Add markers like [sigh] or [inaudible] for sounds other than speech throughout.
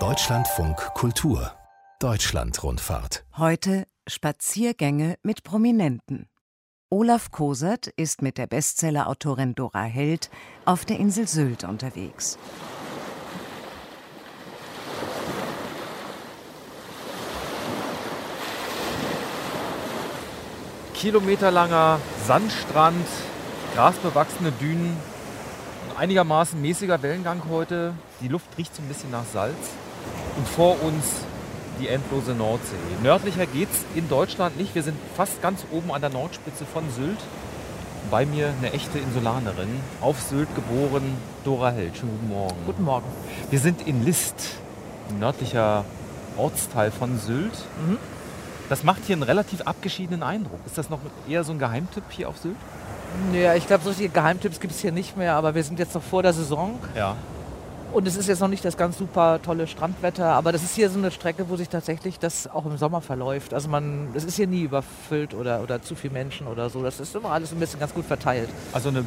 Deutschlandfunk Kultur Deutschlandrundfahrt. Heute Spaziergänge mit Prominenten. Olaf Kosert ist mit der Bestsellerautorin Dora Held auf der Insel Sylt unterwegs. Kilometerlanger Sandstrand, grasbewachsene Dünen, einigermaßen mäßiger Wellengang heute. Die Luft riecht so ein bisschen nach Salz. Und vor uns die endlose Nordsee. Nördlicher geht's in Deutschland nicht. Wir sind fast ganz oben an der Nordspitze von Sylt. Bei mir eine echte Insulanerin, auf Sylt geboren, Dora Held. Schönen guten Morgen. Guten Morgen. Wir sind in List, nördlicher Ortsteil von Sylt. Mhm. Das macht hier einen relativ abgeschiedenen Eindruck. Ist das noch eher so ein Geheimtipp hier auf Sylt? Naja, ich glaube, solche Geheimtipps gibt es hier nicht mehr, aber wir sind jetzt noch vor der Saison. Ja. Und es ist jetzt noch nicht das ganz super tolle Strandwetter, aber das ist hier so eine Strecke, wo sich tatsächlich das auch im Sommer verläuft. Also man, es ist hier nie überfüllt oder, oder zu viele Menschen oder so. Das ist immer alles ein bisschen ganz gut verteilt. Also eine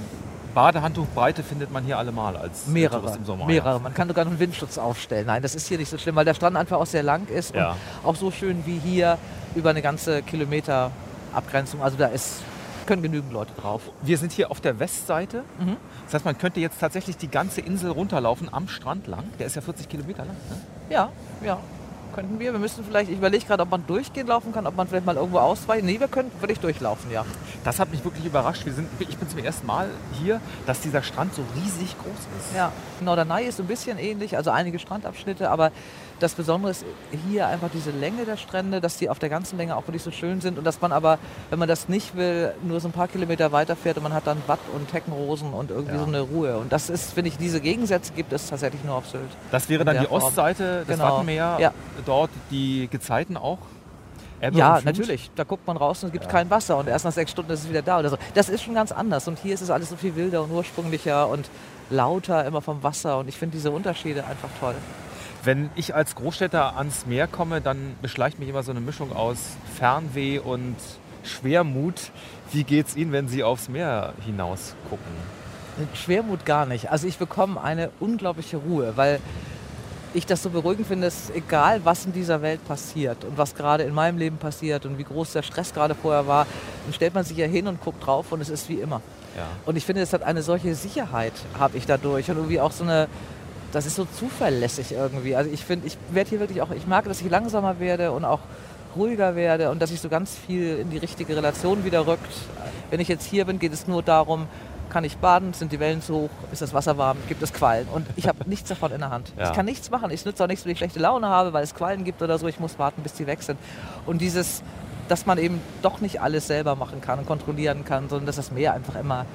Badehandtuchbreite findet man hier allemal als mehrere Tourist im Sommer. Mehrere. Ja. Man kann sogar einen Windschutz aufstellen. Nein, das ist hier nicht so schlimm, weil der Strand einfach auch sehr lang ist ja. und auch so schön wie hier über eine ganze Kilometer Abgrenzung. Also da ist können genügend Leute drauf. Wir sind hier auf der Westseite. Mhm. Das heißt, man könnte jetzt tatsächlich die ganze Insel runterlaufen am Strand lang. Der ist ja 40 Kilometer lang. Ne? Ja, ja. Könnten wir. Wir müssen vielleicht, ich überlege gerade, ob man durchgehen laufen kann, ob man vielleicht mal irgendwo ausweichen. Nee, wir könnten wirklich durchlaufen, ja. Das hat mich wirklich überrascht. Wir sind, ich bin zum ersten Mal hier, dass dieser Strand so riesig groß ist. Ja, Norderney ist so ein bisschen ähnlich, also einige Strandabschnitte, aber das Besondere ist hier einfach diese Länge der Strände, dass die auf der ganzen Länge auch wirklich so schön sind und dass man aber, wenn man das nicht will, nur so ein paar Kilometer weiterfährt und man hat dann Watt und Heckenrosen und irgendwie ja. so eine Ruhe. Und das ist, finde ich, diese Gegensätze gibt es tatsächlich nur auf Sylt. Das wäre dann die Form. Ostseite, das genau. Wattenmeer, ja. dort die Gezeiten auch? Ebbe ja, natürlich. Da guckt man raus und es gibt ja. kein Wasser und erst nach sechs Stunden ist es wieder da oder so. Das ist schon ganz anders und hier ist es alles so viel wilder und ursprünglicher und lauter immer vom Wasser und ich finde diese Unterschiede einfach toll. Wenn ich als Großstädter ans Meer komme, dann beschleicht mich immer so eine Mischung aus Fernweh und Schwermut. Wie geht es Ihnen, wenn Sie aufs Meer hinaus gucken? Schwermut gar nicht. Also ich bekomme eine unglaubliche Ruhe, weil ich das so beruhigend finde, dass egal was in dieser Welt passiert und was gerade in meinem Leben passiert und wie groß der Stress gerade vorher war, dann stellt man sich ja hin und guckt drauf und es ist wie immer. Ja. Und ich finde, es hat eine solche Sicherheit, habe ich dadurch und irgendwie auch so eine, das ist so zuverlässig irgendwie. Also ich finde, ich werde hier wirklich auch, ich mag, dass ich langsamer werde und auch ruhiger werde und dass ich so ganz viel in die richtige Relation wieder rückt. Wenn ich jetzt hier bin, geht es nur darum, kann ich baden, sind die Wellen zu hoch, ist das Wasser warm, gibt es Quallen. Und ich habe nichts davon in der Hand. Ja. Ich kann nichts machen. Ich nütze auch nichts, wenn ich schlechte Laune habe, weil es Quallen gibt oder so. Ich muss warten, bis die weg sind. Und dieses, dass man eben doch nicht alles selber machen kann und kontrollieren kann, sondern dass das Meer einfach immer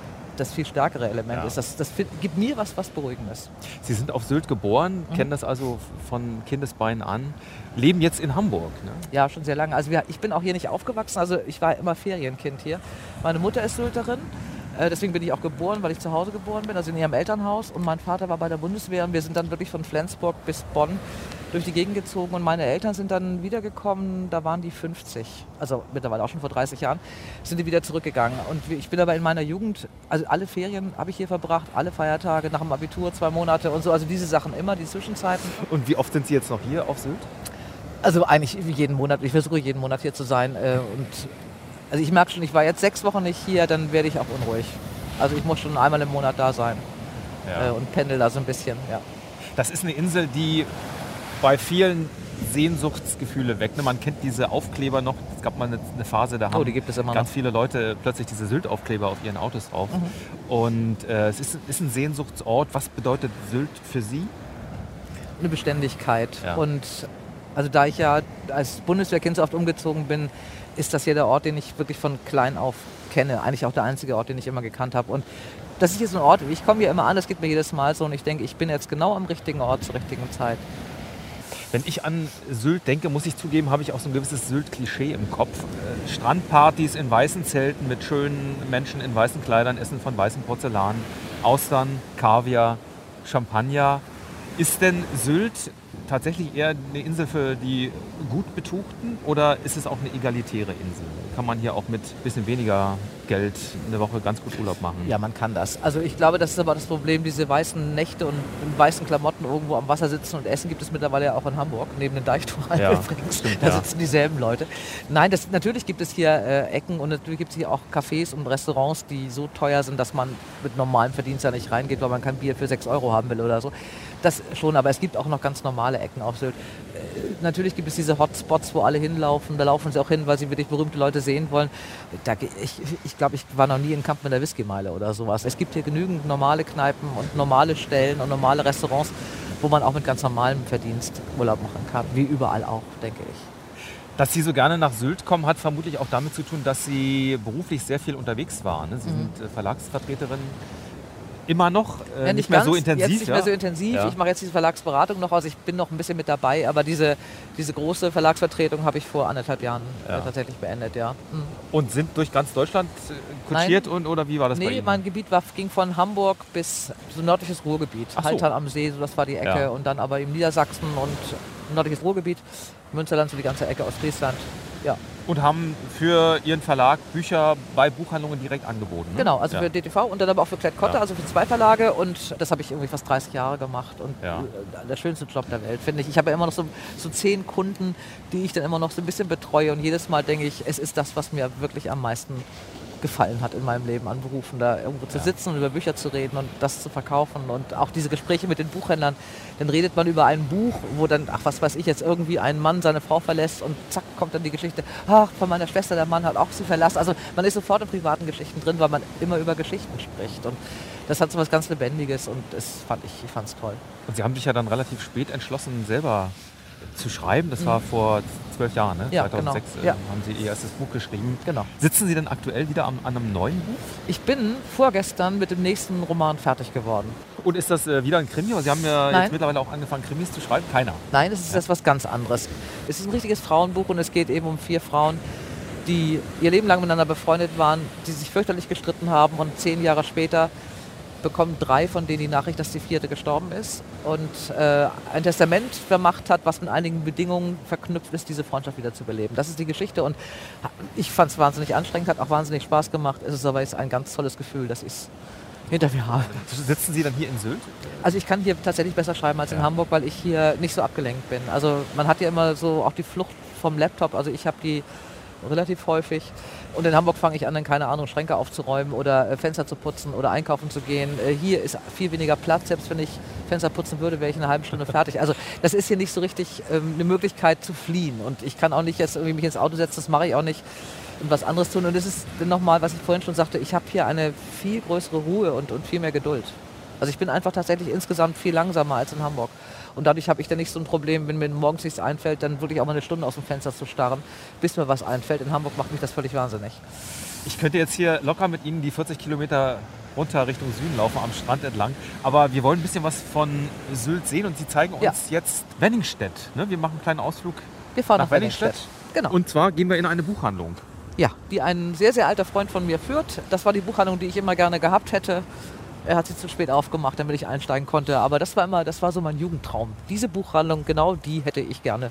das viel stärkere Element ja. ist. Das, das gibt mir was, was Beruhigendes. Sie sind auf Sylt geboren, mhm. kennen das also von Kindesbeinen an, leben jetzt in Hamburg. Ne? Ja, schon sehr lange. Also wir, ich bin auch hier nicht aufgewachsen, also ich war immer Ferienkind hier. Meine Mutter ist Sylterin. Äh, deswegen bin ich auch geboren, weil ich zu Hause geboren bin, also in ihrem Elternhaus. Und mein Vater war bei der Bundeswehr und wir sind dann wirklich von Flensburg bis Bonn durch die Gegend gezogen und meine Eltern sind dann wiedergekommen, da waren die 50, also mittlerweile auch schon vor 30 Jahren, sind die wieder zurückgegangen. Und ich bin aber in meiner Jugend, also alle Ferien habe ich hier verbracht, alle Feiertage, nach dem Abitur zwei Monate und so, also diese Sachen immer, die Zwischenzeiten. Und wie oft sind Sie jetzt noch hier auf Sylt? Also eigentlich jeden Monat, ich versuche jeden Monat hier zu sein äh, und also ich merke schon, ich war jetzt sechs Wochen nicht hier, dann werde ich auch unruhig. Also ich muss schon einmal im Monat da sein ja. äh, und pendel da so ein bisschen, ja. Das ist eine Insel, die bei vielen Sehnsuchtsgefühle weg. Ne? Man kennt diese Aufkleber noch. Es gab mal eine, eine Phase, da oh, haben ganz noch. viele Leute plötzlich diese Sylt-Aufkleber auf ihren Autos drauf. Mhm. Und äh, es ist, ist, ein Sehnsuchtsort. Was bedeutet Sylt für Sie? Eine Beständigkeit. Ja. Und also da ich ja als Bundeswehrkind so oft umgezogen bin, ist das hier der Ort, den ich wirklich von klein auf kenne. Eigentlich auch der einzige Ort, den ich immer gekannt habe. Und das ist hier so ein Ort, ich komme hier immer an, das geht mir jedes Mal so und ich denke, ich bin jetzt genau am richtigen Ort zur richtigen Zeit. Wenn ich an Sylt denke, muss ich zugeben, habe ich auch so ein gewisses Sylt-Klischee im Kopf. Äh, Strandpartys in weißen Zelten mit schönen Menschen in weißen Kleidern, Essen von weißem Porzellan, Austern, Kaviar, Champagner. Ist denn Sylt tatsächlich eher eine Insel für die gut Betuchten oder ist es auch eine egalitäre Insel? Kann man hier auch mit ein bisschen weniger Geld eine Woche ganz gut Urlaub machen? Ja, man kann das. Also ich glaube, das ist aber das Problem, diese weißen Nächte und in weißen Klamotten irgendwo am Wasser sitzen und essen gibt es mittlerweile ja auch in Hamburg, neben den Deichtorhallen Ja, [laughs] übrigens. stimmt, da ja. sitzen dieselben Leute. Nein, das, natürlich gibt es hier äh, Ecken und natürlich gibt es hier auch Cafés und Restaurants, die so teuer sind, dass man mit normalem Verdienst da nicht reingeht, weil man kein Bier für 6 Euro haben will oder so. Das schon, aber es gibt auch noch ganz normale Ecken auf Sylt. Äh, natürlich gibt es diese Hotspots, wo alle hinlaufen. Da laufen sie auch hin, weil sie wirklich berühmte Leute sehen wollen. Da, ich ich glaube, ich war noch nie in Kamp mit der Whiskymeile oder sowas. Es gibt hier genügend normale Kneipen und normale Stellen und normale Restaurants, wo man auch mit ganz normalem Verdienst Urlaub machen kann. Wie überall auch, denke ich. Dass Sie so gerne nach Sylt kommen, hat vermutlich auch damit zu tun, dass Sie beruflich sehr viel unterwegs waren. ne? Sie Mhm. sind äh, Verlagsvertreterin immer noch, äh, Ja, nicht, mehr so ganz, intensiv. Jetzt nicht ja? mehr so intensiv. Ja. Ich mache jetzt diese Verlagsberatung noch aus. Ich bin noch ein bisschen mit dabei, aber diese, diese große Verlagsvertretung habe ich vor anderthalb Jahren Ja. äh, tatsächlich beendet, ja. Mhm. Und sind durch ganz Deutschland äh, kutschiert und oder wie war das bei Nee, Ihnen? mein Gebiet war, ging von Hamburg bis so nördliches Ruhrgebiet. Ach so. Haltern am See, so das war die Ecke. Und dann aber im Niedersachsen und nördliches Ruhrgebiet, Münsterland, so die ganze Ecke, Ostfriesland. Ja, und haben für Ihren Verlag Bücher bei Buchhandlungen direkt angeboten. Ne? genau. Also ja. für DTV und dann aber auch für Klett-Cotta, Ja. also für zwei Verlage. Und das habe ich irgendwie fast 30 Jahre gemacht. Und Ja. äh, der schönste Job der Welt, finde ich. Ich habe ja immer noch so, so zehn Kunden, die ich dann immer noch so ein bisschen betreue. Und jedes Mal denke ich, es ist das, was mir wirklich am meisten gefallen hat in meinem Leben an Berufen, da irgendwo zu Ja. sitzen und über Bücher zu reden und das zu verkaufen und auch diese Gespräche mit den Buchhändlern. Dann redet man über ein Buch, wo dann, ach was weiß ich jetzt, irgendwie ein Mann seine Frau verlässt und zack kommt dann die Geschichte, ach von meiner Schwester, der Mann hat auch sie verlassen. Also man ist sofort in privaten Geschichten drin, weil man immer über Geschichten spricht und das hat so was ganz Lebendiges und das fand ich, ich fand es toll. Und Sie haben sich ja dann relativ spät entschlossen, selber zu schreiben. Das war vor zwölf Jahren, ne? Mhm. Ja, 2006 genau. äh, Ja. haben Sie Ihr erstes Buch geschrieben. Genau. Sitzen Sie denn aktuell wieder am, an einem neuen Buch? Ich bin vorgestern mit dem nächsten Roman fertig geworden. Und ist das äh, wieder ein Krimi? Sie haben ja Nein. jetzt mittlerweile auch angefangen, Krimis zu schreiben. Keiner. Nein, es ist das was ganz anderes. Es ist ein richtiges Frauenbuch und es geht eben um vier Frauen, die ihr Leben lang miteinander befreundet waren, die sich fürchterlich gestritten haben und zehn Jahre später bekommen drei von denen die Nachricht, dass die vierte gestorben ist und äh, ein Testament vermacht hat, was mit einigen Bedingungen verknüpft ist, diese Freundschaft wieder zu beleben. Das ist die Geschichte und ich fand es wahnsinnig anstrengend, hat auch wahnsinnig Spaß gemacht. Es ist aber jetzt ein ganz tolles Gefühl, dass ich es hinter mir habe. Sitzen Sie dann hier in Sylt? Also ich kann hier tatsächlich besser schreiben als in Ja. Hamburg, weil ich hier nicht so abgelenkt bin. Also man hat ja immer so auch die Flucht vom Laptop. Also ich habe die relativ häufig. Und in Hamburg fange ich an, dann keine Ahnung, Schränke aufzuräumen oder äh, Fenster zu putzen oder einkaufen zu gehen. Äh, hier ist viel weniger Platz. Selbst wenn ich Fenster putzen würde, wäre ich in einer halben Stunde fertig. Also das ist hier nicht so richtig ähm, eine Möglichkeit zu fliehen. Und ich kann auch nicht jetzt irgendwie mich ins Auto setzen, das mache ich auch nicht und was anderes tun. Und das ist nochmal, was ich vorhin schon sagte, ich habe hier eine viel größere Ruhe und, und viel mehr Geduld. Also ich bin einfach tatsächlich insgesamt viel langsamer als in Hamburg. Und dadurch habe ich dann nicht so ein Problem, wenn mir morgens nichts einfällt, dann wirklich auch mal eine Stunde aus dem Fenster zu starren, bis mir was einfällt. In Hamburg macht mich das völlig wahnsinnig. Ich könnte jetzt hier locker mit Ihnen die 40 Kilometer runter Richtung Süden laufen, am Strand entlang. Aber wir wollen ein bisschen was von Sylt sehen und Sie zeigen uns Ja. jetzt Wenningstedt. Ne? Wir machen einen kleinen Ausflug Wir fahren nach, nach, Wenningstedt. Genau. Und zwar gehen wir in eine Buchhandlung. Ja, die ein sehr, sehr alter Freund von mir führt. Das war die Buchhandlung, die ich immer gerne gehabt hätte. Er hat sie zu spät aufgemacht, damit ich einsteigen konnte. Aber das war immer, das war so mein Jugendtraum. Diese Buchhandlung, genau die hätte ich gerne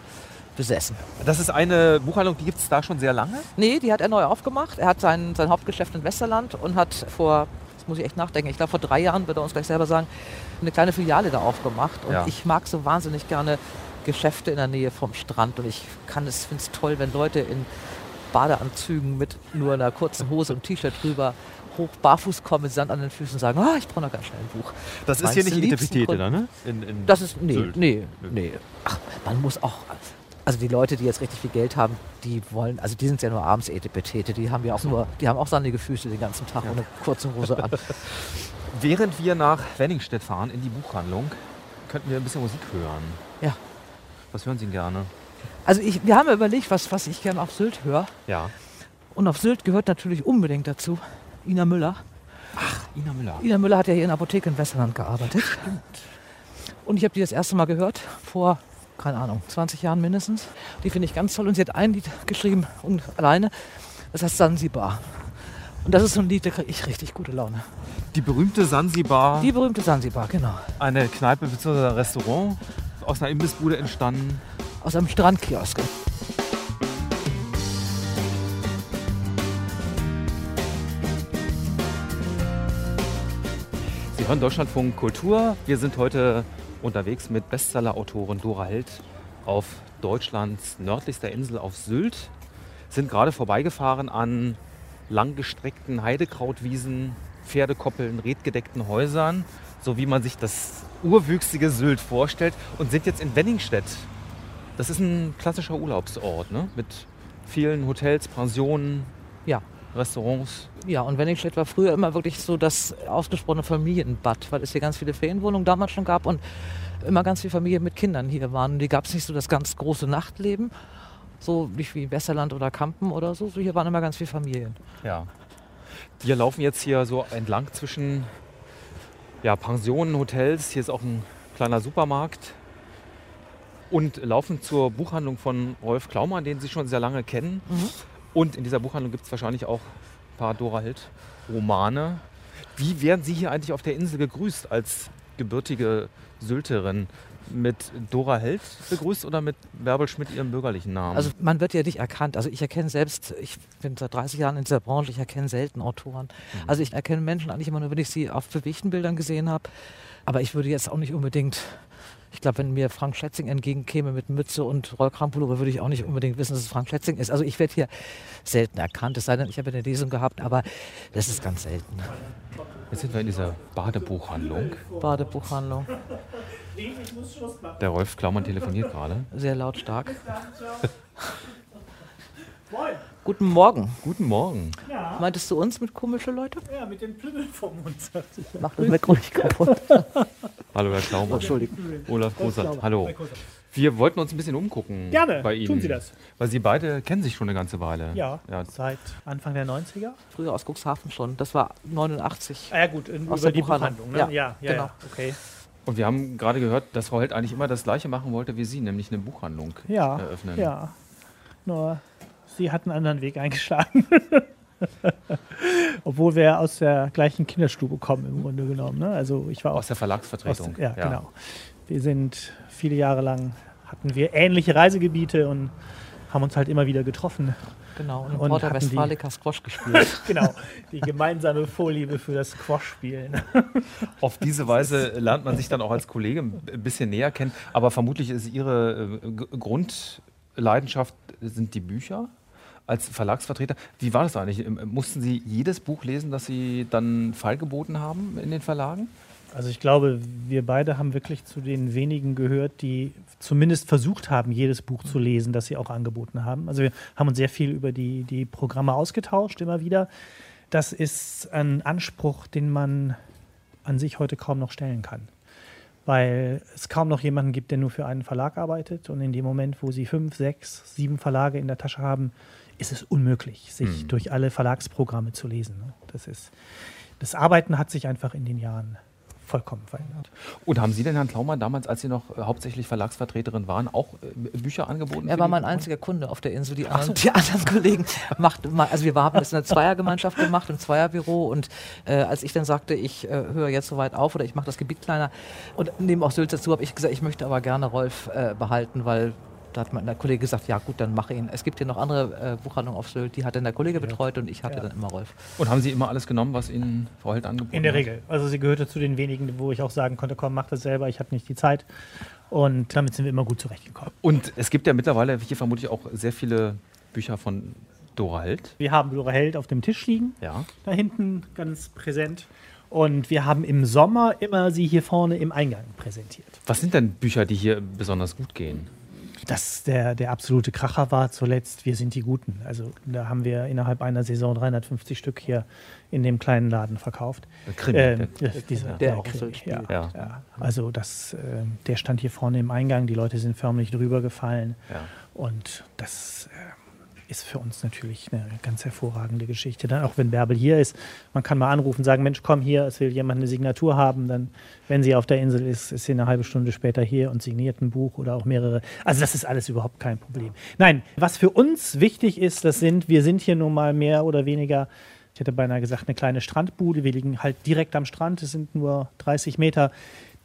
besessen. Das ist eine Buchhandlung, die gibt es da schon sehr lange. Nee, die hat er neu aufgemacht. Er hat sein, sein Hauptgeschäft in Westerland und hat vor, das muss ich echt nachdenken, ich glaube vor drei Jahren, wird er uns gleich selber sagen, eine kleine Filiale da aufgemacht. Und Ja. ich mag so wahnsinnig gerne Geschäfte in der Nähe vom Strand. Und ich kann es, finde es toll, wenn Leute in Badeanzügen mit nur einer kurzen Hose und T-Shirt drüber hoch barfuß kommen mit Sand an den Füßen und sagen, ah, ich brauche noch ganz schnell ein Buch. Das ist hier nicht Kunden. da, ne? In, in Das ist, nee, Sylt. nee, nee. Ach, man muss auch, also die Leute, die jetzt richtig viel Geld haben, die wollen, also die sind ja nur abends Etepetete, die haben ja auch nur, die haben auch sonnige Füße den ganzen Tag und eine kurze Hose an. [laughs] Während wir nach Wenningstedt fahren, in die Buchhandlung, könnten wir ein bisschen Musik hören. Ja. Was hören Sie denn gerne? Also ich, wir haben ja überlegt, was, was ich gerne auf Sylt höre. Ja. Und auf Sylt gehört natürlich unbedingt dazu Ina Müller. Ina Müller. Ina Müller hat ja hier in der Apotheke in Westerland gearbeitet. Und ich habe die das erste Mal gehört, vor, keine Ahnung, 20 Jahren mindestens. Die finde ich ganz toll. Und sie hat ein Lied geschrieben und alleine. Das heißt Sansibar. Und das ist so ein Lied, da kriege ich richtig gute Laune. Die berühmte Sansibar, Die berühmte Sansibar, genau. eine Kneipe bzw. ein Restaurant aus einer Imbissbude entstanden? Aus einem Strandkiosk. Hören Deutschlandfunk Kultur. Wir sind heute unterwegs mit Bestseller-Autorin Dora Held auf Deutschlands nördlichster Insel auf Sylt. Sind gerade vorbeigefahren an langgestreckten Heidekrautwiesen, Pferdekoppeln, redgedeckten Häusern, so wie man sich das urwüchsige Sylt vorstellt und sind jetzt in Wenningstedt. Das ist ein klassischer Urlaubsort ne? mit vielen Hotels, Pensionen, Ja. Restaurants. Ja, und Wenningstedt war früher immer wirklich so das ausgesprochene Familienbad, weil es hier ganz viele Ferienwohnungen damals schon gab und immer ganz viele Familien mit Kindern hier waren. Und hier gab es nicht so das ganz große Nachtleben, so nicht wie Westerland oder Kampen oder so. so. Hier waren immer ganz viele Familien. Ja. Wir laufen jetzt hier so entlang zwischen ja, Pensionen, Hotels. Hier ist auch ein kleiner Supermarkt. Und laufen zur Buchhandlung von Rolf Klaumann, den Sie schon sehr lange kennen. Und in dieser Buchhandlung gibt es wahrscheinlich auch ein paar Dora Held-Romane. Wie werden Sie hier eigentlich auf der Insel gegrüßt als gebürtige Sylterin? Mit Dora Held begrüßt oder mit Bärbel Schmidt ihrem bürgerlichen Namen? Also man wird ja nicht erkannt. Also ich erkenne selbst, ich bin seit 30 Jahren in dieser Branche, ich erkenne selten Autoren. Also ich erkenne Menschen eigentlich immer nur, wenn ich sie auf bewegten Bildern gesehen habe. Aber ich würde jetzt auch nicht unbedingt, ich glaube, wenn mir Frank Schätzing entgegenkäme mit Mütze und Rollkrampullover, würde ich auch nicht unbedingt wissen, dass es Frank Schätzing ist. Also ich werde hier selten erkannt, es sei denn, ich habe eine Lesung gehabt, aber das ist ganz selten. Jetzt sind wir in dieser Badebuchhandlung. Badebuchhandlung, Der Rolf Klaumann telefoniert gerade. sehr lautstark. [laughs] [laughs] Guten Morgen. Guten Morgen. Meintest du uns mit komische Leute? Ja, mit den Plümmeln vom Mund, sagte ich. Mach das Mikro nicht kaputt. [laughs] Hallo Herr Klaumann. Entschuldigung. Olaf Großert. Hallo. Wir wollten uns ein bisschen umgucken Gerne, bei Ihnen. tun Sie das. Weil Sie beide kennen sich schon eine ganze Weile. Ja, ja. seit Anfang der 90er. Früher aus Cuxhaven schon. Das war 89. Ah ja gut, in, Aus über der die Buchhandlung. Buchhandlung. Ne? Ja, Ja, ja, genau. ja, okay. Und wir haben gerade gehört, dass Frau Held eigentlich immer das Gleiche machen wollte wie Sie, nämlich eine Buchhandlung Ja, eröffnen. ja. Nur sie hat einen anderen Weg eingeschlagen. [laughs] Obwohl wir aus der gleichen Kinderstube kommen im Grunde genommen. Ne? Also ich war auch Aus der Verlagsvertretung. Aus- ja, genau. Wir sind viele Jahre lang, hatten wir ähnliche Reisegebiete und haben uns halt immer wieder getroffen. Genau. Und Und Porta Westfalica Squash gespielt. [laughs] Genau, die gemeinsame Vorliebe für das Squash-Spielen. [laughs] Auf diese Weise lernt man sich dann auch als Kollege ein bisschen näher kennen. Aber vermutlich ist Ihre äh, Grundleidenschaft sind die Bücher als Verlagsvertreter. Wie war das eigentlich? Ähm, Mussten Sie jedes Buch lesen, das Sie dann feilgeboten haben in den Verlagen? Also ich glaube, wir beide haben wirklich zu den wenigen gehört, die zumindest versucht haben, jedes Buch zu lesen, das sie auch angeboten haben. Also wir haben uns sehr viel über die, die Programme ausgetauscht, immer wieder. Das ist ein Anspruch, den man an sich heute kaum noch stellen kann. Weil es kaum noch jemanden gibt, der nur für einen Verlag arbeitet. Und in dem Moment, wo sie fünf, sechs, sieben Verlage in der Tasche haben, ist es unmöglich, sich Hm. durch alle Verlagsprogramme zu lesen. ne? Das, ist, das Arbeiten hat sich einfach in den Jahren vollkommen verändert. Und haben Sie denn, Herrn Klaumann, damals, als Sie noch äh, hauptsächlich Verlagsvertreterin waren, auch äh, Bücher angeboten? Er war mein einziger Kunde auf der Insel. Die anderen, die anderen Kollegen machten mal, also wir haben das in einer Zweiergemeinschaft gemacht, im Zweierbüro. Und äh, als ich dann sagte, ich äh, höre jetzt soweit auf oder ich mache das Gebiet kleiner und neben auch Sylt dazu, habe ich gesagt, ich möchte aber gerne Rolf äh, behalten, weil da hat mein Kollege gesagt, ja gut, dann mache ihn. Es gibt hier noch andere äh, Buchhandlungen auf Sylt, die hat dann der Kollege betreut und ich hatte Ja. dann immer Rolf. Und haben Sie immer alles genommen, was Ihnen Frau Held angeboten In der hat? Regel. Also sie gehörte zu den wenigen, wo ich auch sagen konnte, komm, mach das selber, ich habe nicht die Zeit. Und damit sind wir immer gut zurechtgekommen. Und es gibt ja mittlerweile hier vermutlich auch sehr viele Bücher von Dora Held. Wir haben Dora Held auf dem Tisch liegen, Ja. da hinten ganz präsent. Und wir haben im Sommer immer sie hier vorne im Eingang präsentiert. Was sind denn Bücher, die hier besonders gut gehen? Das der, der absolute Kracher war zuletzt, wir sind die Guten. Also da haben wir innerhalb einer Saison 350 Stück hier in dem kleinen Laden verkauft. Der Krimi. Ähm, der, ja, dieser, Der der auch Krimi, so spielt. ja, Ja. ja. Also das, ähm, der stand hier vorne im Eingang, die Leute sind förmlich drüber gefallen. ja. Und das äh, ist für uns natürlich eine ganz hervorragende Geschichte. Dann auch wenn Bärbel hier ist, man kann mal anrufen, sagen, Mensch, komm hier, es will jemand eine Signatur haben. Dann, wenn sie auf der Insel ist, ist sie eine halbe Stunde später hier und signiert ein Buch oder auch mehrere. Also das ist alles überhaupt kein Problem. Nein, was für uns wichtig ist, das sind, wir sind hier nun mal mehr oder weniger, ich hätte beinahe gesagt, eine kleine Strandbude. Wir liegen halt direkt am Strand, es sind nur 30 Meter.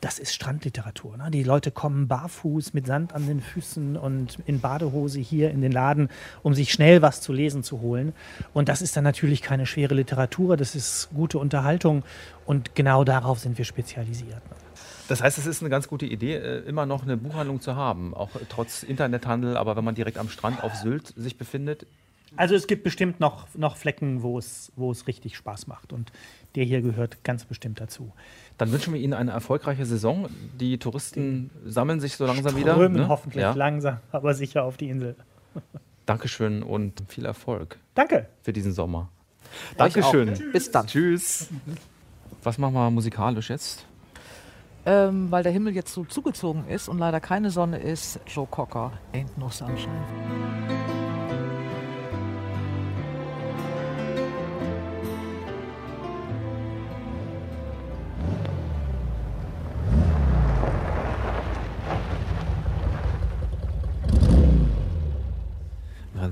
Das ist Strandliteratur. Ne? Die Leute kommen barfuß mit Sand an den Füßen und in Badehose hier in den Laden, um sich schnell was zu lesen zu holen. Und das ist dann natürlich keine schwere Literatur, das ist gute Unterhaltung und genau darauf sind wir spezialisiert. Ne? Das heißt, es ist eine ganz gute Idee, äh, immer noch eine Buchhandlung zu haben, auch trotz Internethandel. Aber wenn man direkt am Strand auf Sylt sich befindet, also es gibt bestimmt noch, noch Flecken, wo es, wo es richtig Spaß macht. Und der hier gehört ganz bestimmt dazu. Dann wünschen wir Ihnen eine erfolgreiche Saison. Die Touristen sammeln sich so langsam Strömen wieder. Ne? hoffentlich ja. langsam, aber sicher auf die Insel. [laughs] Dankeschön und viel Erfolg. Danke. Für diesen Sommer. Dankeschön. Bis dann. Tschüss. [laughs] Was machen wir musikalisch jetzt? Ähm, weil der Himmel jetzt so zugezogen ist und leider keine Sonne ist, Joe Cocker, Ain't No Sunshine.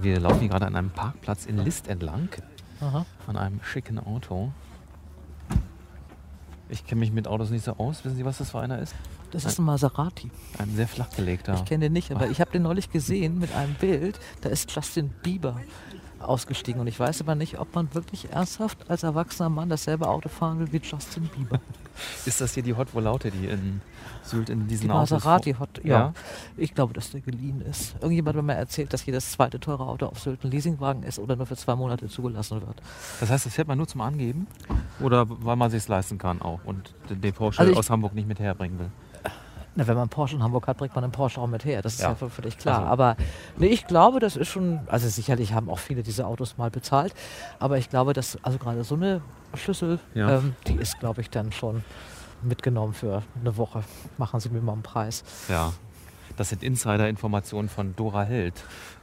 Wir laufen hier gerade an einem Parkplatz in List entlang. Aha. An einem schicken Auto. Ich kenne mich mit Autos nicht so aus. Wissen Sie, was das für einer ist? Das ist ein Maserati. Ein sehr flachgelegter. Ich kenne den nicht, aber [laughs] ich habe den neulich gesehen mit einem Bild. Da ist Justin Bieber ausgestiegen. Und ich weiß aber nicht, ob man wirklich ernsthaft als erwachsener Mann dasselbe Auto fahren will wie Justin Bieber. [laughs] Ist das hier die Hot Volante, die in Sylt in diesen die Autos... Maserati Hot, ja. ja. Ich glaube, dass der geliehen ist. Irgendjemand hat mir erzählt, dass jedes zweite teure Auto auf Sylt ein Leasingwagen ist oder nur für zwei Monate zugelassen wird. Das heißt, das fährt man nur zum Angeben? Oder weil man sich leisten kann auch und den Porsche also aus Hamburg nicht mit herbringen will? Na, wenn man einen Porsche in Hamburg hat, bringt man einen Porsche auch mit her. Das ist ja, ja völlig klar. Also. Aber nee, ich glaube, das ist schon, also sicherlich haben auch viele diese Autos mal bezahlt, aber ich glaube, dass also gerade so eine Schüssel, ja. ähm, die ist, glaube ich, dann schon mitgenommen für eine Woche. Machen Sie mir mal einen Preis. Ja. Das sind Insider-Informationen von Dora Held,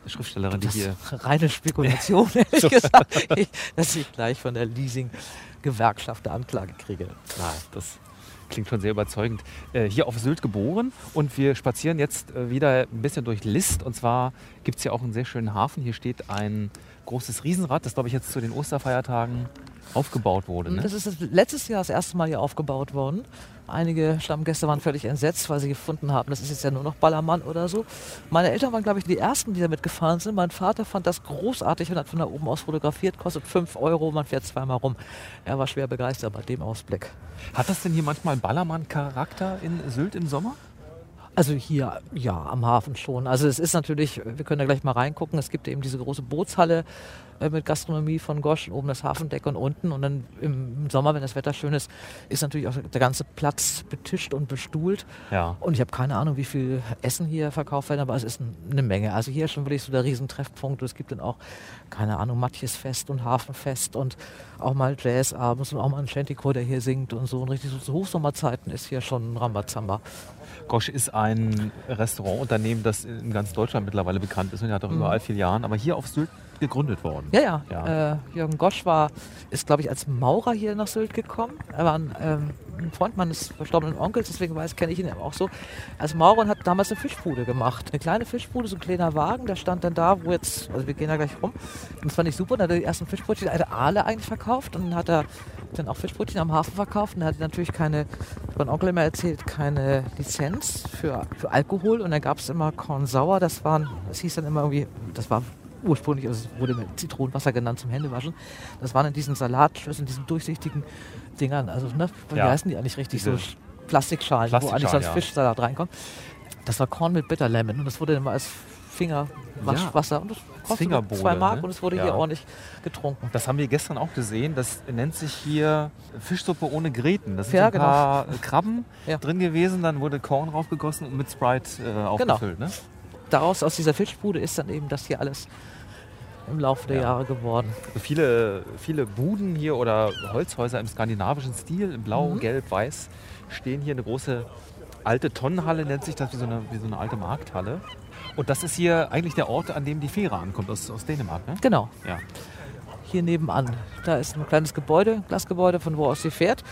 Schriftstellerin, die hier. Reine Spekulation, [laughs] ehrlich gesagt. Ich, dass ich gleich von der Leasing-Gewerkschaft eine Anklage kriege. Nein, das Klingt schon sehr überzeugend. Äh, hier auf Sylt geboren und wir spazieren jetzt äh, wieder ein bisschen durch List. Und zwar gibt es hier auch einen sehr schönen Hafen. Hier steht ein großes Riesenrad, das glaube ich jetzt zu den Osterfeiertagen aufgebaut wurde. Ne? Das ist letztes Jahr das erste Mal hier aufgebaut worden. Einige Stammgäste waren völlig entsetzt, weil sie gefunden haben, das ist jetzt ja nur noch Ballermann oder so. Meine Eltern waren, glaube ich, die ersten, die damit gefahren sind. Mein Vater fand das großartig und hat von da oben aus fotografiert, kostet 5 Euro, man fährt zweimal rum. Er war schwer begeistert bei dem Ausblick. Hat das denn hier manchmal Ballermann-Charakter in Sylt im Sommer? Also hier, ja, am Hafen schon. Also es ist natürlich, wir können da gleich mal reingucken, es gibt eben diese große Bootshalle äh, mit Gastronomie von Gosch, oben das Hafendeck und unten. Und dann im Sommer, wenn das Wetter schön ist, ist natürlich auch der ganze Platz betischt und bestuhlt. Ja. Und ich habe keine Ahnung, wie viel Essen hier verkauft werden, aber es ist eine Menge. Also hier ist schon wirklich so der Riesentreffpunkt. Es gibt dann auch, keine Ahnung, Matjesfest und Hafenfest und auch mal Jazz abends und auch mal ein Shantychor, der hier singt und so. Und richtig so zu Hochsommerzeiten ist hier schon Rambazamba. Gosch ist ein Restaurantunternehmen, das in ganz Deutschland mittlerweile bekannt ist und hat auch mhm. überall Filialen. Aber hier auf Sylt gegründet worden. Ja, ja. ja. Äh, Jürgen Gosch war, ist, glaube ich, als Maurer hier nach Sylt gekommen. Er war ein, ähm, ein Freund meines verstorbenen Onkels, deswegen weiß, kenne ich ihn auch so. Als Maurer und hat damals eine Fischbude gemacht. Eine kleine Fischbude, so ein kleiner Wagen, der stand dann da, wo jetzt, also wir gehen da gleich rum. Und das fand ich super. Dann hat er die ersten Fischbrötchen, eine Aale eigentlich verkauft und dann hat er dann auch Fischbrötchen am Hafen verkauft und er hatte natürlich keine, mein Onkel immer erzählt, keine Lizenz für, für Alkohol und dann gab es immer Korn sauer, das waren, das hieß dann immer irgendwie, das war ursprünglich, also es wurde mit Zitronenwasser genannt zum Händewaschen. Das waren in diesen Salatschüsseln, diesen durchsichtigen Dingern, also ne, wie ja. heißen die eigentlich richtig? Diese so Plastikschalen, Plastikschalen, wo eigentlich sonst ja. Fischsalat reinkommt. Das war Korn mit Bitter Lemon und das wurde dann mal als Fingerwaschwasser ja. und das kostete zwei Mark ne? und es wurde ja. hier ordentlich getrunken. Das haben wir gestern auch gesehen. Das nennt sich hier Fischsuppe ohne Gräten. Da sind ja, ein paar genau. Krabben drin gewesen, dann wurde Korn draufgegossen und mit Sprite äh, genau. aufgefüllt. Genau. Ne? daraus, aus dieser Fischbude, ist dann eben das hier alles im Laufe der ja. Jahre geworden. Viele, viele Buden hier oder Holzhäuser im skandinavischen Stil, in Blau, mhm. Gelb, Weiß, stehen hier. Eine große alte Tonnenhalle nennt sich das, wie so eine, wie so eine alte Markthalle. Und das ist hier eigentlich der Ort, an dem die Fähre ankommt, aus, aus Dänemark, ne? Genau. Ja. Hier nebenan. Da ist ein kleines Gebäude, Glasgebäude, von wo aus sie fährt.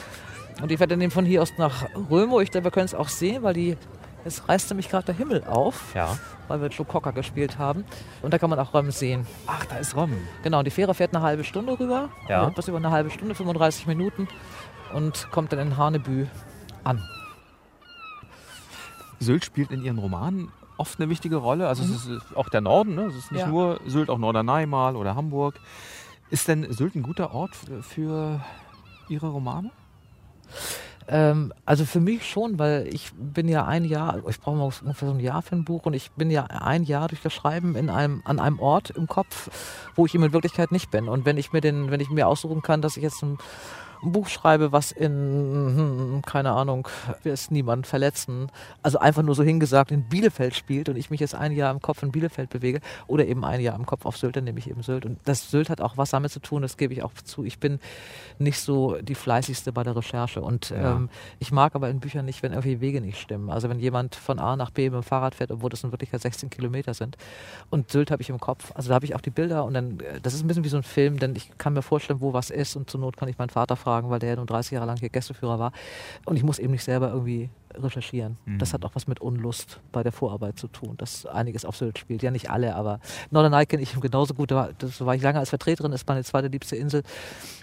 Und die fährt dann von hier aus nach Römo. Ich glaube, wir können es auch sehen, weil die es reißt nämlich gerade der Himmel auf, ja. weil wir Joe Cocker gespielt haben. Und da kann man auch Röm sehen. Ach, da ist Röm. Genau, die Fähre fährt eine halbe Stunde rüber. Ja. Etwas über eine halbe Stunde, 35 Minuten. Und kommt dann in Hanebü an. Sylt spielt in Ihren Romanen oft eine wichtige Rolle. Also es ist auch der Norden, ne? es ist nicht Ja. nur Sylt, auch Norderney mal oder Hamburg. Ist denn Sylt ein guter Ort für Ihre Romane? Ähm, also für mich schon, weil ich bin ja ein Jahr, ich brauche mal ungefähr so ein Jahr für ein Buch und ich bin ja ein Jahr durch das Schreiben in einem, an einem Ort im Kopf, wo ich ihm in Wirklichkeit nicht bin. Und wenn ich mir den, wenn ich mir aussuchen kann, dass ich jetzt ein, ein Buch schreibe, was in, keine Ahnung, wir es niemand verletzen, also einfach nur so hingesagt in Bielefeld spielt und ich mich jetzt ein Jahr im Kopf in Bielefeld bewege oder eben ein Jahr im Kopf auf Sylt, dann nehme ich eben Sylt. Und das Sylt hat auch was damit zu tun, das gebe ich auch zu. Ich bin nicht so die fleißigste bei der Recherche und Ja. ähm, ich mag aber in Büchern nicht, wenn irgendwie Wege nicht stimmen. Also wenn jemand von A nach B mit dem Fahrrad fährt, obwohl das in Wirklichkeit 16 Kilometer sind. Und Sylt habe ich im Kopf. Also da habe ich auch die Bilder und dann, äh, das ist ein bisschen wie so ein Film, denn ich kann mir vorstellen, wo was ist und zur Not kann ich meinen Vater fragen, weil der ja nun 30 Jahre lang hier Gästeführer war. Und ich muss eben nicht selber irgendwie recherchieren. Das hat auch was mit Unlust bei der Vorarbeit zu tun, dass einiges auf Sylt spielt. Ja, nicht alle, aber Norderney kenne ich genauso gut. Da war, das war ich lange als Vertreterin, ist meine zweite liebste Insel.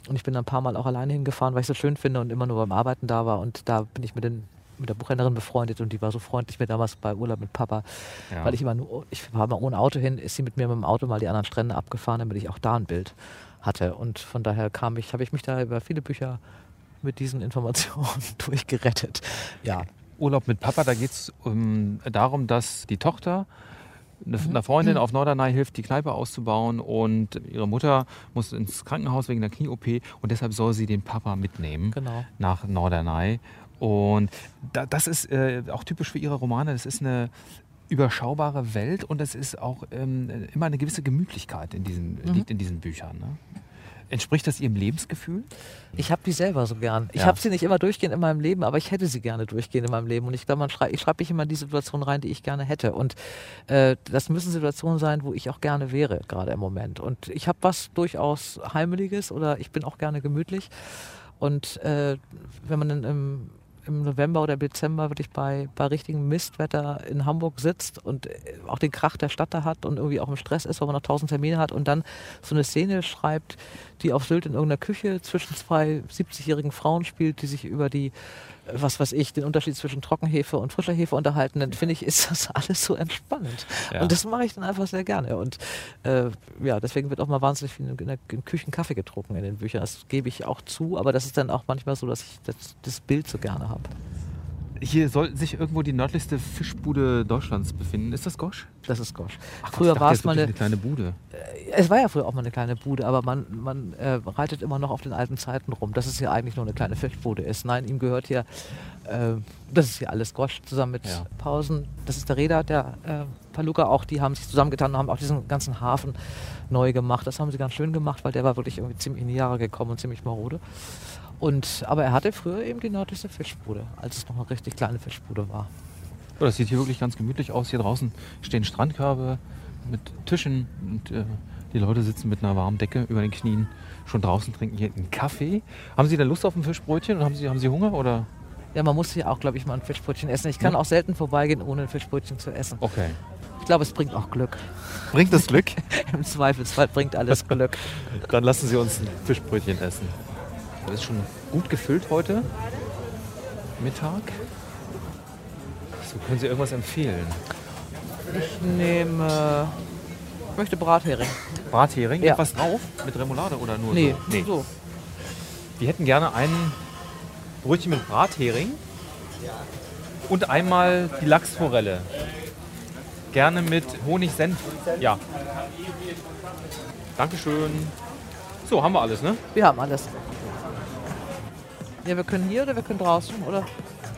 Und ich bin ein paar Mal auch alleine hingefahren, weil ich es so schön finde und immer nur beim Arbeiten da war. Und da bin ich mit, den, mit der Buchhändlerin befreundet und die war so freundlich mir damals bei Urlaub mit Papa. Ja. Weil ich immer nur, ich war mal ohne Auto hin, ist sie mit mir mit dem Auto mal die anderen Strände abgefahren, damit ich auch da ein Bild hatte. Und von daher kam ich, habe ich mich da über viele Bücher mit diesen Informationen [laughs] durchgerettet. Ja, Urlaub mit Papa, da geht es um, darum, dass die Tochter Mhm. einer Freundin auf Norderney hilft, die Kneipe auszubauen und ihre Mutter muss ins Krankenhaus wegen der Knie-OP und deshalb soll sie den Papa mitnehmen genau. nach Norderney. Und da, das ist äh, auch typisch für ihre Romane. Das ist eine überschaubare Welt und es ist auch ähm, immer eine gewisse Gemütlichkeit in diesen, Mhm. liegt in diesen Büchern. Ne? Entspricht das Ihrem Lebensgefühl? Ich habe die selber so gern. Ich Ja. habe sie nicht immer durchgehend in meinem Leben, aber ich hätte sie gerne durchgehend in meinem Leben. Und ich glaube, man schrei ich schreibe mich immer in die Situationen rein, die ich gerne hätte. Und äh, das müssen Situationen sein, wo ich auch gerne wäre, gerade im Moment. Und ich habe was durchaus Heimeliges oder ich bin auch gerne gemütlich. Und äh, wenn man dann im, im November oder Dezember wirklich bei, bei richtigem Mistwetter in Hamburg sitzt und äh, auch den Krach der Stadt da hat und irgendwie auch im Stress ist, weil man noch tausend Termine hat und dann so eine Szene schreibt, die auf Sylt in irgendeiner Küche zwischen zwei 70-jährigen Frauen spielt, die sich über die, was weiß ich, den Unterschied zwischen Trockenhefe und frischer Hefe unterhalten, dann finde ich, [laughs] ist das alles so entspannend. Ja. Und das mache ich dann einfach sehr gerne. Und äh, ja, deswegen wird auch mal wahnsinnig viel in der in Küchen Kaffee getrunken in den Büchern. Das gebe ich auch zu, aber das ist dann auch manchmal so, dass ich das, das Bild so gerne habe. Hier soll sich irgendwo die nördlichste Fischbude Deutschlands befinden. Ist das Gosch? Das ist Gosch. Ach, Früher war es mal eine, eine kleine Bude. es war ja früher auch mal eine kleine Bude, aber man, man äh, reitet immer noch auf den alten Zeiten rum, dass es hier eigentlich nur eine kleine Fischbude ist. Nein, ihm gehört hier, äh, das ist hier alles Gosch zusammen mit Ja. Pausen. Das ist der Räder, der äh, Paluca auch, die haben sich zusammengetan und haben auch diesen ganzen Hafen neu gemacht. Das haben sie ganz schön gemacht, weil der war wirklich irgendwie ziemlich in die Jahre gekommen und ziemlich marode. Und, aber er hatte früher eben die nördlichste Fischbude, als es noch eine richtig kleine Fischbude war. Oh, das sieht hier wirklich ganz gemütlich aus. Hier draußen stehen Strandkörbe mit Tischen und äh, die Leute sitzen mit einer warmen Decke über den Knien schon draußen, trinken hier einen Kaffee. Haben Sie denn Lust auf ein Fischbrötchen und haben Sie, haben Sie Hunger oder? Ja, man muss hier auch, glaube ich, mal ein Fischbrötchen essen. Ich kann Ja. auch selten vorbeigehen, ohne ein Fischbrötchen zu essen. Okay. Ich glaube, es bringt auch Glück. Bringt das Glück? [laughs] Im Zweifelsfall bringt alles Glück. Dann lassen Sie uns ein Fischbrötchen essen. Das ist schon gut gefüllt heute. Mittag. So, können Sie irgendwas empfehlen? Ich nehme. Ich möchte Brathering. Brathering? Ja. Mit was drauf? Mit Remoulade oder nur Nee, so? Nee. so. Wir hätten gerne ein Brötchen mit Brathering und einmal die Lachsforelle. Gerne mit Honigsenf. Ja. Dankeschön. So, haben wir alles, ne? Wir haben alles. Ja, wir können hier oder wir können draußen, oder?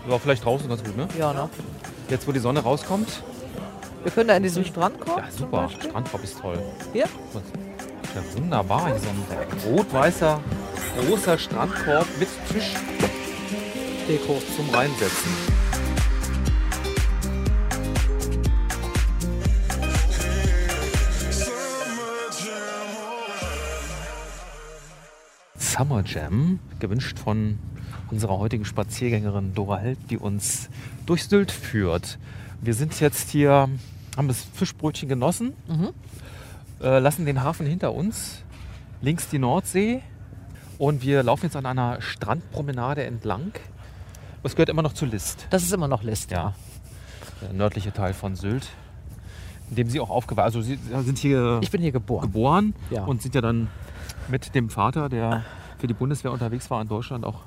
War vielleicht draußen ganz gut, ne? Ja, ne? Jetzt, wo die Sonne rauskommt. Wir können da in diesen Strandkorb. Ja, super. Strandkorb ist toll. Hier? Ja, wunderbar. Hier so ein rot-weißer, großer Strandkorb mit Tischdeko zum Reinsetzen. Summer Jam, gewünscht von unserer heutigen Spaziergängerin Dora Held, die uns durch Sylt führt. Wir sind jetzt hier, haben das Fischbrötchen genossen, Mhm. äh, lassen den Hafen hinter uns, links die Nordsee und wir laufen jetzt an einer Strandpromenade entlang. Das gehört immer noch zur List. Das ist immer noch List, ja. der nördliche Teil von Sylt, in dem Sie auch aufgewachsen Also Sie sind hier Ich bin hier geboren. geboren Ja. und sind ja dann mit dem Vater, der für die Bundeswehr unterwegs war in Deutschland, auch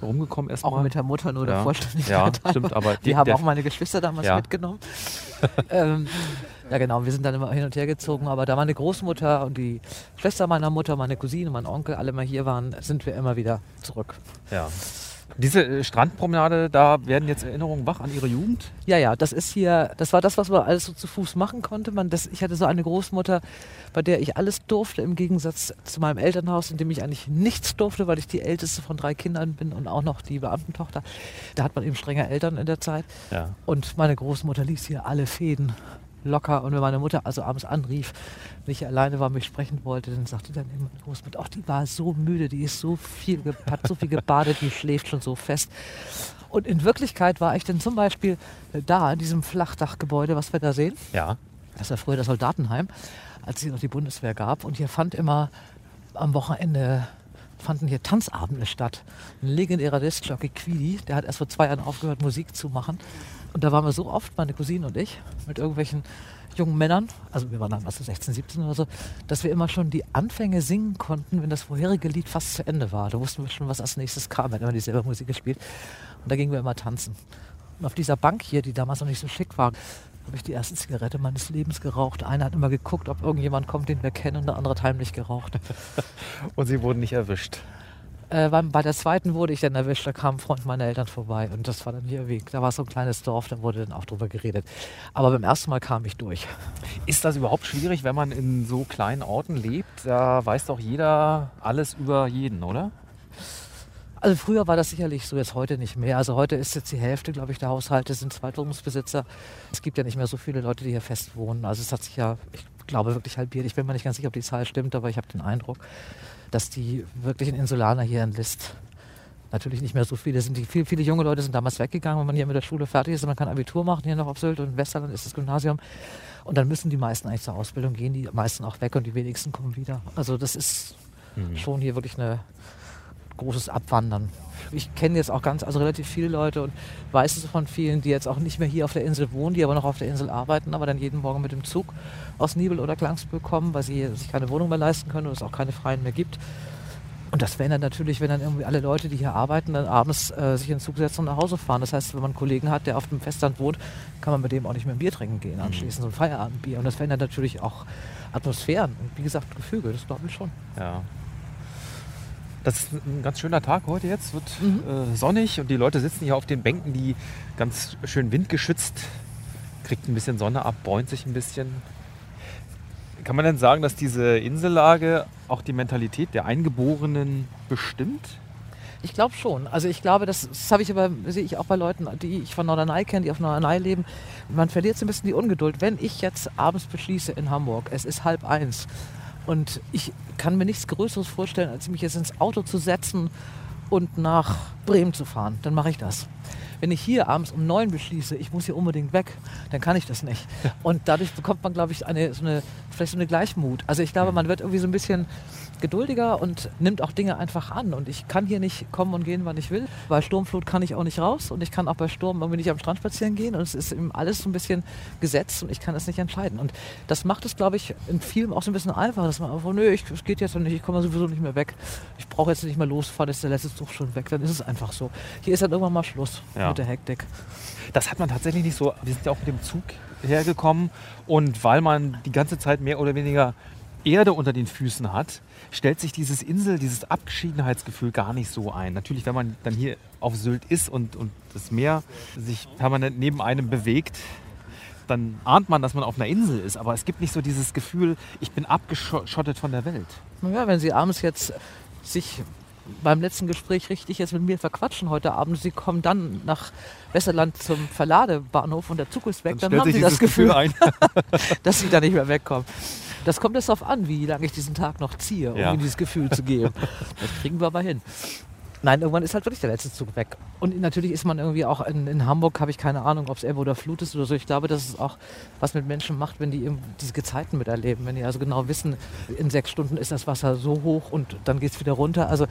rumgekommen erstmal. Auch mit der Mutter nur der Ja. Vollständigkeit. Ja, halber. [laughs] stimmt, aber die die- haben der- auch meine Geschwister damals Ja. mitgenommen. [laughs] ähm, ja genau, wir sind dann immer hin und her gezogen, aber da meine Großmutter und die Schwester meiner Mutter, meine Cousine, mein Onkel alle mal hier waren, sind wir immer wieder zurück. Ja. Diese äh, Strandpromenade, da werden jetzt Erinnerungen wach an Ihre Jugend. Ja, ja, das ist hier, das war das, was man alles so zu Fuß machen konnte. Man, das, ich hatte so eine Großmutter, bei der ich alles durfte, im Gegensatz zu meinem Elternhaus, in dem ich eigentlich nichts durfte, weil ich die älteste von drei Kindern bin und auch noch die Beamtentochter. Da hat man eben strenge Eltern in der Zeit. Ja. Und meine Großmutter ließ hier alle Fäden locker. Und wenn meine Mutter also abends anrief, wenn ich alleine war, mich sprechen wollte, dann sagte dann immer meine Großmutter, ach, die war so müde, die ist so viel, hat so viel gebadet, die schläft schon so fest. Und in Wirklichkeit war ich dann zum Beispiel äh, da, in diesem Flachdachgebäude, was wir da sehen. Ja. Das war früher das Soldatenheim, als es hier noch die Bundeswehr gab. Und hier fand immer am Wochenende fanden hier Tanzabende statt. Ein legendärer Discjockey Quidi, der hat erst vor zwei Jahren aufgehört, Musik zu machen. Und da waren wir so oft, meine Cousine und ich, mit irgendwelchen jungen Männern, also wir waren so 16, 17 oder so, dass wir immer schon die Anfänge singen konnten, wenn das vorherige Lied fast zu Ende war. Da wussten wir schon, was als nächstes kam, wenn immer dieselbe Musik gespielt. Und da gingen wir immer tanzen. Und auf dieser Bank hier, die damals noch nicht so schick war, habe ich die erste Zigarette meines Lebens geraucht. Einer hat immer geguckt, ob irgendjemand kommt, den wir kennen, und der andere hat heimlich geraucht. [laughs] Und Sie wurden nicht erwischt. Äh, bei der zweiten wurde ich dann erwischt, da kam ein Freund meiner Eltern vorbei und das war dann hier Weg. Da war so ein kleines Dorf, da wurde dann auch drüber geredet. Aber beim ersten Mal kam ich durch. Ist das überhaupt schwierig, wenn man in so kleinen Orten lebt? Da weiß doch jeder alles über jeden, oder? Also früher war das sicherlich so, jetzt heute nicht mehr. Also heute ist jetzt die Hälfte, glaube ich, der Haushalte sind Zweitwohnungsbesitzer. Es gibt ja nicht mehr so viele Leute, die hier fest wohnen. Also es hat sich ja, ich glaube, wirklich halbiert. Ich bin mir nicht ganz sicher, ob die Zahl stimmt, aber ich habe den Eindruck, dass die wirklichen Insulaner hier in List natürlich nicht mehr so viele sind. Die, viele, viele junge Leute sind damals weggegangen, wenn man hier mit der Schule fertig ist und man kann Abitur machen hier noch auf Sylt und Westerland ist das Gymnasium. Und dann müssen die meisten eigentlich zur Ausbildung gehen, die meisten auch weg und die wenigsten kommen wieder. Also das ist schon hier wirklich eine großes Abwandern. Ich kenne jetzt auch ganz, also relativ viele Leute und weiß es von vielen, die jetzt auch nicht mehr hier auf der Insel wohnen, die aber noch auf der Insel arbeiten, aber dann jeden Morgen mit dem Zug aus Nibel oder Klangsburg kommen, weil sie sich keine Wohnung mehr leisten können und es auch keine freien mehr gibt. Und das wäre dann natürlich, wenn dann irgendwie alle Leute, die hier arbeiten, dann abends äh, sich in den Zug setzen und nach Hause fahren. Das heißt, wenn man einen Kollegen hat, der auf dem Festland wohnt, kann man mit dem auch nicht mehr ein Bier trinken gehen anschließend, so ein Feierabendbier. Und das verändert natürlich auch Atmosphären und wie gesagt Gefüge, das glaube ich schon. Ja. Das ist ein ganz schöner Tag heute jetzt, wird äh, sonnig und die Leute sitzen hier auf den Bänken, die ganz schön windgeschützt, kriegt ein bisschen Sonne ab, bräunt sich ein bisschen. Kann man denn sagen, dass diese Insellage auch die Mentalität der Eingeborenen bestimmt? Ich glaube schon. Also ich glaube, das, das habe ich aber, sehe ich auch bei Leuten, die ich von Norderney kenne, die auf Norderney leben. Man verliert so ein bisschen die Ungeduld. Wenn ich jetzt abends beschließe in Hamburg, es ist halb eins und ich kann mir nichts Größeres vorstellen, als mich jetzt ins Auto zu setzen und nach Bremen zu fahren, dann mache ich das. Wenn ich hier abends um neun beschließe, ich muss hier unbedingt weg, dann kann ich das nicht. Und dadurch bekommt man, glaube ich, eine, so eine, vielleicht so eine Gleichmut. Also ich glaube, man wird irgendwie so ein bisschen geduldiger und nimmt auch Dinge einfach an. Und ich kann hier nicht kommen und gehen, wann ich will. Bei Sturmflut kann ich auch nicht raus und ich kann auch bei Sturm irgendwie nicht am Strand spazieren gehen. Und es ist eben alles so ein bisschen gesetzt und ich kann es nicht entscheiden. Und das macht es, glaube ich, in vielen auch so ein bisschen einfacher, dass man einfach, nö, ich, es geht jetzt nicht, ich komme sowieso nicht mehr weg. Ich brauche jetzt nicht mehr losfahren, ist der letzte Zug schon weg. Dann ist es einfach so. Hier ist dann irgendwann mal Schluss Ja. mit der Hektik. Das hat man tatsächlich nicht so. Wir sind ja auch mit dem Zug hergekommen und weil man die ganze Zeit mehr oder weniger Erde unter den Füßen hat, stellt sich dieses Insel, dieses Abgeschiedenheitsgefühl gar nicht so ein. Natürlich, wenn man dann hier auf Sylt ist und, und das Meer sich permanent neben einem bewegt, dann ahnt man, dass man auf einer Insel ist. Aber es gibt nicht so dieses Gefühl, ich bin abgeschottet von der Welt. Naja, wenn Sie abends jetzt sich beim letzten Gespräch richtig jetzt mit mir verquatschen heute Abend, Sie kommen dann nach Westerland zum Verladebahnhof und der Zug ist weg, dann, haben Sie das Gefühl, ein. [laughs] dass Sie da nicht mehr wegkommen. Das kommt jetzt darauf an, wie lange ich diesen Tag noch ziehe, um Ja. Ihnen dieses Gefühl zu geben. [laughs] Das kriegen wir aber hin. Nein, irgendwann ist halt wirklich der letzte Zug weg. Und natürlich ist man irgendwie auch in, in Hamburg, habe ich keine Ahnung, ob es Ebbe oder Flut ist oder so. Ich glaube, dass es auch was mit Menschen macht, wenn die eben diese Gezeiten miterleben. Wenn die also genau wissen, in sechs Stunden ist das Wasser so hoch und dann geht es wieder runter. Also,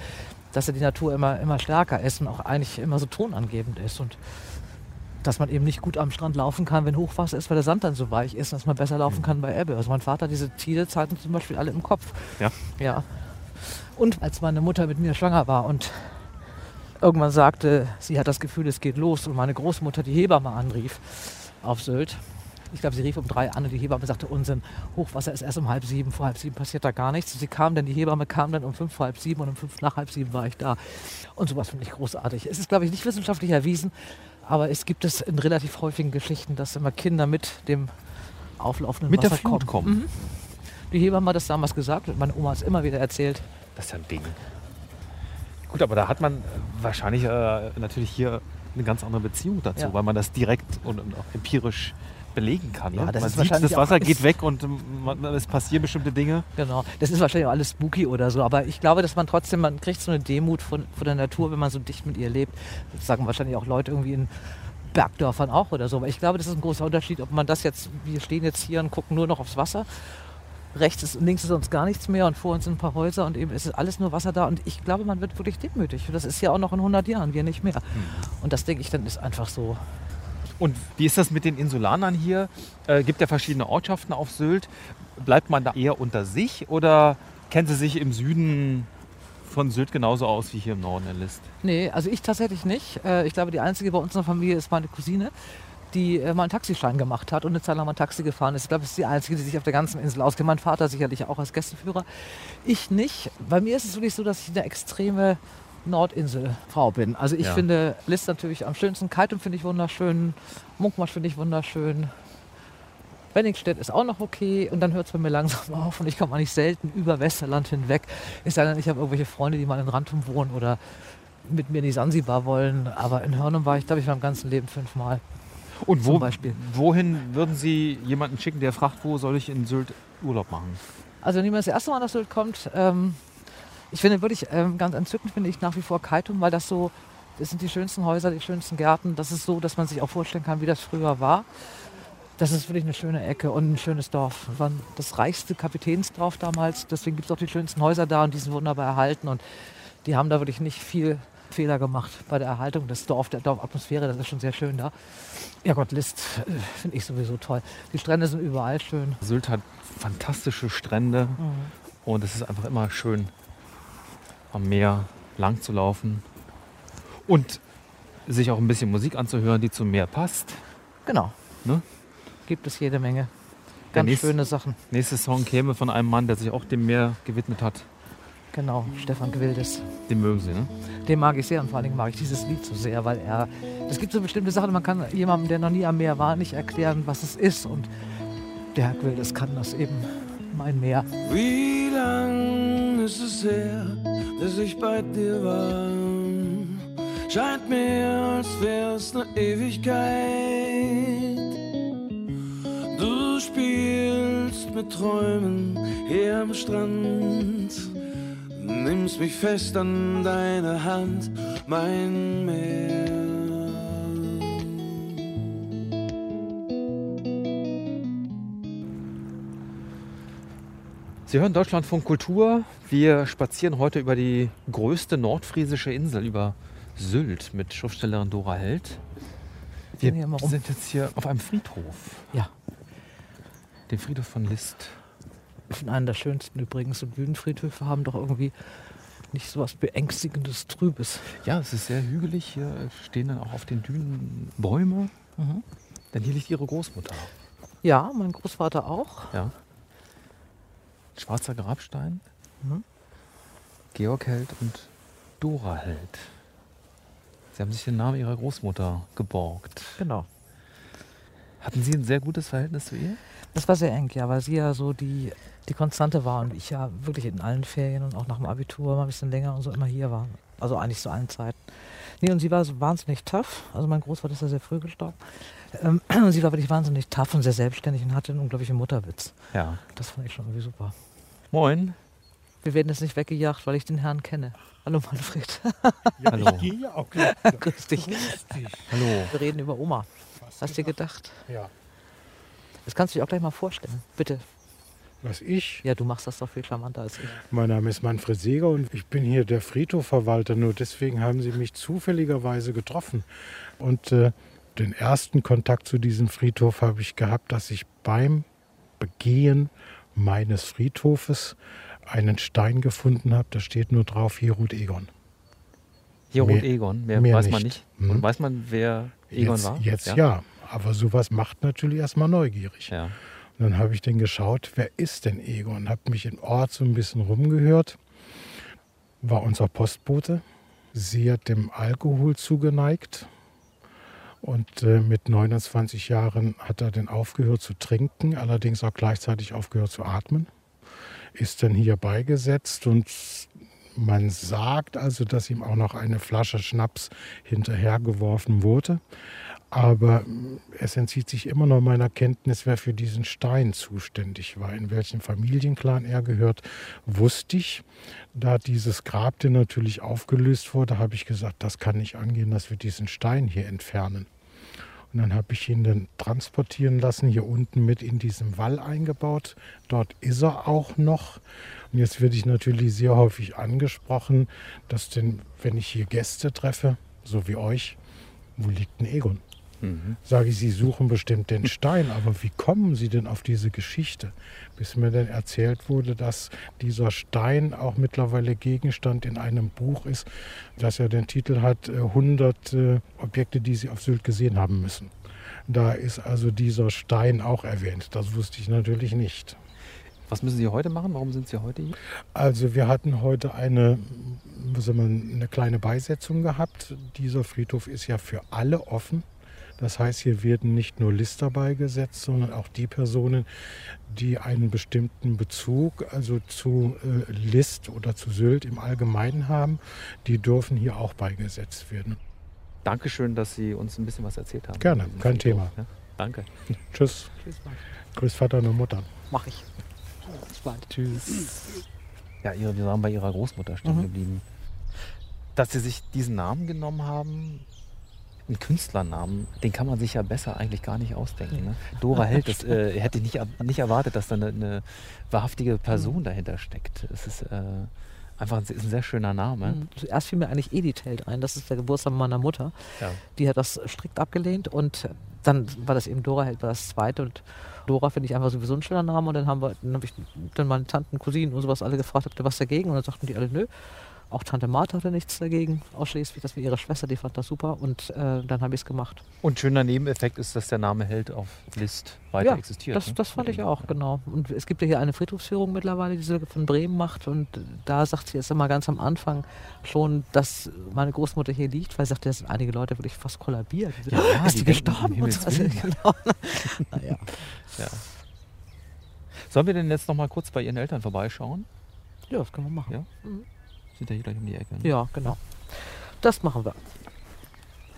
dass ja die Natur immer, immer stärker ist und auch eigentlich immer so tonangebend ist. Und dass man eben nicht gut am Strand laufen kann, wenn Hochwasser ist, weil der Sand dann so weich ist, dass man besser laufen kann bei Ebbe. Also mein Vater hat diese Zielezeiten zum Beispiel alle im Kopf. Ja. Ja. Und als meine Mutter mit mir schwanger war und irgendwann sagte, sie hat das Gefühl, es geht los und meine Großmutter die Hebamme anrief auf Sylt. Ich glaube, sie rief um drei an und die Hebamme sagte, Unsinn, Hochwasser ist erst um halb sieben, vor halb sieben passiert da gar nichts. Und sie kam dann, die Hebamme kam dann um fünf vor halb sieben und um fünf nach halb sieben war ich da. Und sowas finde ich großartig. Es ist, glaube ich, nicht wissenschaftlich erwiesen, aber es gibt es in relativ häufigen Geschichten, dass immer Kinder mit dem auflaufenden Mit der Wasser Flut kommen. Mhm. Die Hebamme hat das damals gesagt und meine Oma hat es immer wieder erzählt. Das ist ja ein Ding. Gut, aber da hat man wahrscheinlich äh, natürlich hier eine ganz andere Beziehung dazu, Ja. weil man das direkt und, und auch empirisch belegen kann. Ja, ne? das man sieht, das Wasser geht weg und man, es passieren bestimmte Dinge. Genau. Das ist wahrscheinlich auch alles spooky oder so, aber ich glaube, dass man trotzdem, man kriegt so eine Demut von, von der Natur, wenn man so dicht mit ihr lebt. Das sagen wahrscheinlich auch Leute irgendwie in Bergdörfern auch oder so. Aber ich glaube, das ist ein großer Unterschied, ob man das jetzt, wir stehen jetzt hier und gucken nur noch aufs Wasser. Rechts ist, links ist sonst gar nichts mehr und vor uns sind ein paar Häuser und eben ist alles nur Wasser da. Und ich glaube, man wird wirklich demütig. Und das ist ja auch noch in 100 Jahren, wir nicht mehr. Und das denke ich dann ist einfach so. Und wie ist das mit den Insulanern hier? Äh, gibt ja verschiedene Ortschaften auf Sylt. Bleibt man da eher unter sich oder kennen Sie sich im Süden von Sylt genauso aus wie hier im Norden in List? Nee, also ich tatsächlich nicht. Äh, Ich glaube, die einzige bei uns in der Familie ist meine Cousine, die äh, mal einen Taxischein gemacht hat und eine Zeit lang mal Taxi gefahren ist. Ich glaube, das ist die einzige, die sich auf der ganzen Insel auskennt. Mein Vater sicherlich auch als Gästeführer. Ich nicht. Bei mir ist es wirklich so, dass ich eine extreme Nordinselfrau bin. Also ich Ja. finde List natürlich am schönsten. Kaitum finde ich wunderschön. Munkmarsch finde ich wunderschön. Wenningstedt ist auch noch okay und dann hört es bei mir langsam [laughs] auf und ich komme eigentlich selten über Westerland hinweg. Es sei denn, ich habe irgendwelche Freunde, die mal in Rantum wohnen oder mit mir in die Sansibar wollen. Aber in Hörnum war ich, glaube ich, mein ganzes Leben fünfmal. Und wo, Zum Beispiel. wohin würden Sie jemanden schicken, der fragt, wo soll ich in Sylt Urlaub machen? Also wenn jemand das erste Mal nach Sylt kommt, ähm, ich finde wirklich ähm, ganz entzückend, finde ich nach wie vor Kaitum, weil das so, das sind die schönsten Häuser, die schönsten Gärten. Das ist so, dass man sich auch vorstellen kann, wie das früher war. Das ist wirklich eine schöne Ecke und ein schönes Dorf. Wir waren das reichste Kapitänsdorf damals, deswegen gibt es auch die schönsten Häuser da und die sind wunderbar erhalten. Und die haben da wirklich nicht viel Fehler gemacht bei der Erhaltung des Dorf, der Dorfatmosphäre, das ist schon sehr schön da. Ja Gott, List äh, finde ich sowieso toll. Die Strände sind überall schön. Sylt hat fantastische Strände Mhm. und es ist einfach immer schön, am Meer lang zu laufen und sich auch ein bisschen Musik anzuhören, die zum Meer passt. Genau. Ne? Gibt es jede Menge. Ganz nächste- schöne Sachen. Nächster Song käme von einem Mann, der sich auch dem Meer gewidmet hat. Genau, Stefan Gwildes. Den mögen Sie, ne? Den mag ich sehr und vor allen Dingen mag ich dieses Lied so sehr, weil er. Es gibt so bestimmte Sachen, man kann jemandem, der noch nie am Meer war, nicht erklären, was es ist. Und der Herr Gwildes kann das eben. Mein Meer. Wie lang ist es her, dass ich bei dir war? Scheint mir, als wär's ne Ewigkeit. Du spielst mit Träumen hier am Strand. Nimmst mich fest an deine Hand, mein Meer. Sie hören Deutschlandfunk Kultur. Wir spazieren heute über die größte nordfriesische Insel, über Sylt, mit Schriftstellerin Dora Held. Wir sind jetzt hier auf einem Friedhof, Ja, dem Friedhof von List. von einer der schönsten übrigens. Und Bühnenfriedhöfe haben doch irgendwie nicht so was Beängstigendes, Trübes. Ja, es ist sehr hügelig. Hier stehen dann auch auf den Dünen Bäume. Mhm. Denn hier liegt ihre Großmutter. Ja, mein Großvater auch. Ja. Schwarzer Grabstein. Mhm. Georg Held und Dora Held. Sie haben sich den Namen ihrer Großmutter geborgt. Genau. Hatten Sie ein sehr gutes Verhältnis zu ihr? Das war sehr eng, ja, weil sie ja so die, die Konstante war und ich ja wirklich in allen Ferien und auch nach dem Abitur mal ein bisschen länger und so immer hier war. Also eigentlich zu allen Zeiten. Nee, und sie war so wahnsinnig tough. Also mein Großvater ist ja sehr früh gestorben. Ähm, [clears throat] und sie war wirklich wahnsinnig tough und sehr selbstständig und hatte einen unglaublichen Mutterwitz. Ja. Das fand ich schon irgendwie super. Moin. Wir werden jetzt nicht weggejagt, weil ich den Herrn kenne. Hallo Manfred. Hallo. Ich gehe ja auch gleich. [laughs] Grüß dich. Grüß dich. Hallo. Wir reden über Oma. Was Hast du dir gedacht? Ja. Das kannst du dir auch gleich mal vorstellen. Bitte. Was ich? Ja, du machst das doch viel charmanter als ich. Mein Name ist Manfred Seeger und ich bin hier der Friedhofverwalter. Nur deswegen haben Sie mich zufälligerweise getroffen. Und äh, den ersten Kontakt zu diesem Friedhof habe ich gehabt, dass ich beim Begehen meines Friedhofes einen Stein gefunden habe. Da steht nur drauf, hier ruht Egon. Hier Mehr- ruht Egon. Wer mehr weiß man nicht. nicht. Und Hm. weiß man, wer Egon jetzt, war? Jetzt ja. aber sowas macht natürlich erstmal neugierig. ja. Und dann habe ich dann geschaut, wer ist denn Egon? Habe mich im Ort so ein bisschen rumgehört. War unser Postbote. Sie hat dem Alkohol zugeneigt. Und äh, mit 29 Jahren hat er dann aufgehört zu trinken, allerdings auch gleichzeitig aufgehört zu atmen. Ist dann hier beigesetzt und man sagt also, dass ihm auch noch eine Flasche Schnaps hinterhergeworfen wurde. Aber es entzieht sich immer noch meiner Kenntnis, wer für diesen Stein zuständig war. In welchen Familienclan er gehört, wusste ich. Da dieses Grab dann natürlich aufgelöst wurde, habe ich gesagt, das kann nicht angehen, dass wir diesen Stein hier entfernen. Und dann habe ich ihn dann transportieren lassen, hier unten mit in diesem Wall eingebaut. Dort ist er auch noch. Und jetzt werde ich natürlich sehr häufig angesprochen, dass denn, wenn ich hier Gäste treffe, so wie euch, wo liegt ein Egon? Mhm. Sage ich, Sie suchen bestimmt den Stein, aber wie kommen Sie denn auf diese Geschichte? Bis mir dann erzählt wurde, dass dieser Stein auch mittlerweile Gegenstand in einem Buch ist, das ja den Titel hat äh, 100 äh, Objekte, die Sie auf Sylt gesehen haben müssen. Da ist also dieser Stein auch erwähnt. Das wusste ich natürlich nicht. Was müssen Sie heute machen? Warum sind Sie heute hier? Also wir hatten heute eine, was soll man, eine kleine Beisetzung gehabt. Dieser Friedhof ist ja für alle offen. Das heißt, hier werden nicht nur Lister beigesetzt, sondern auch die Personen, die einen bestimmten Bezug, also zu äh, List oder zu Sylt im Allgemeinen haben, die dürfen hier auch beigesetzt werden. Dankeschön, dass Sie uns ein bisschen was erzählt haben. Gerne, kein Friedhof, Thema. Ja? Danke. [laughs] Tschüss. Tschüss, Mann. Grüß Vater und Mutter. Mach ich. Bis bald. Tschüss. Ja, ihre, wir waren bei Ihrer Großmutter stehen Mhm. geblieben. Dass Sie sich diesen Namen genommen haben, einen Künstlernamen, den kann man sich ja besser eigentlich gar nicht ausdenken. Ne? Dora Held, das äh, hätte ich nicht, nicht erwartet, dass da eine, eine wahrhaftige Person dahinter steckt. Es ist äh, einfach ein, ist ein sehr schöner Name. Mhm. Zuerst fiel mir eigentlich Edith Held ein. Das ist der Geburtstag meiner Mutter. Ja. Die hat das strikt abgelehnt und dann war das eben Dora Held, war das zweite und Dora finde ich einfach sowieso ein schöner Name und dann haben wir, dann habe ich dann meine Tanten, Cousinen und sowas alle gefragt, habt ihr was dagegen? Und dann sagten die alle, nö. Auch Tante Martha hatte nichts dagegen, ausschließlich, das war ihre Schwester, die fand das super und äh, dann habe ich es gemacht. Und schöner Nebeneffekt ist, dass der Name Held auf List weiter Ja, existiert. Das, ne? das fand ich auch, genau. Und es gibt ja hier eine Friedhofsführung mittlerweile, die sie von Bremen macht. Und da sagt sie jetzt immer ganz am Anfang schon, dass meine Großmutter hier liegt, weil sie sagte, da sind einige Leute wirklich fast kollabiert. So, Ja, [laughs] ist die die, gestorben? Und so. Also, [laughs] genau. naja. Ja. Sollen wir denn jetzt noch mal kurz bei Ihren Eltern vorbeischauen? Ja, das können wir machen. Ja. Mhm. Sind ja hier gleich um die Ecke. ne? Ja, genau. Das machen wir.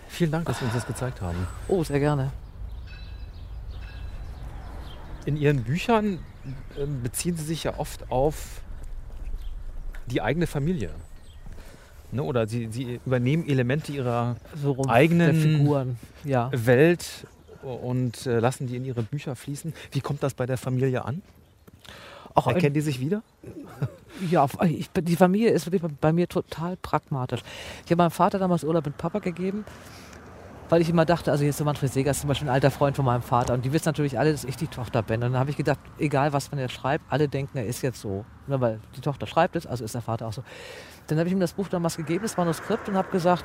Vielen Dank, dass Sie uns das gezeigt haben. Oh, sehr gerne. In Ihren Büchern ähm, beziehen Sie sich ja oft auf die eigene Familie. Ne? Oder Sie, Sie übernehmen Elemente Ihrer So Eigenen-. Ja. Welt und äh, lassen die in Ihre Bücher fließen. Wie kommt das bei der Familie an? Auch Erkennen die sich wieder? Ja, ich, die Familie ist wirklich bei mir total pragmatisch. Ich habe meinem Vater damals Urlaub mit Papa gegeben, weil ich immer dachte, also jetzt so Manfred Seeger ist zum Beispiel ein alter Freund von meinem Vater und die wissen natürlich alle, dass ich die Tochter bin. Und dann habe ich gedacht, egal was man jetzt schreibt, alle denken, er ist jetzt so. Ne, weil die Tochter schreibt es, also ist der Vater auch so. Dann habe ich ihm das Buch damals gegeben, das Manuskript, und habe gesagt,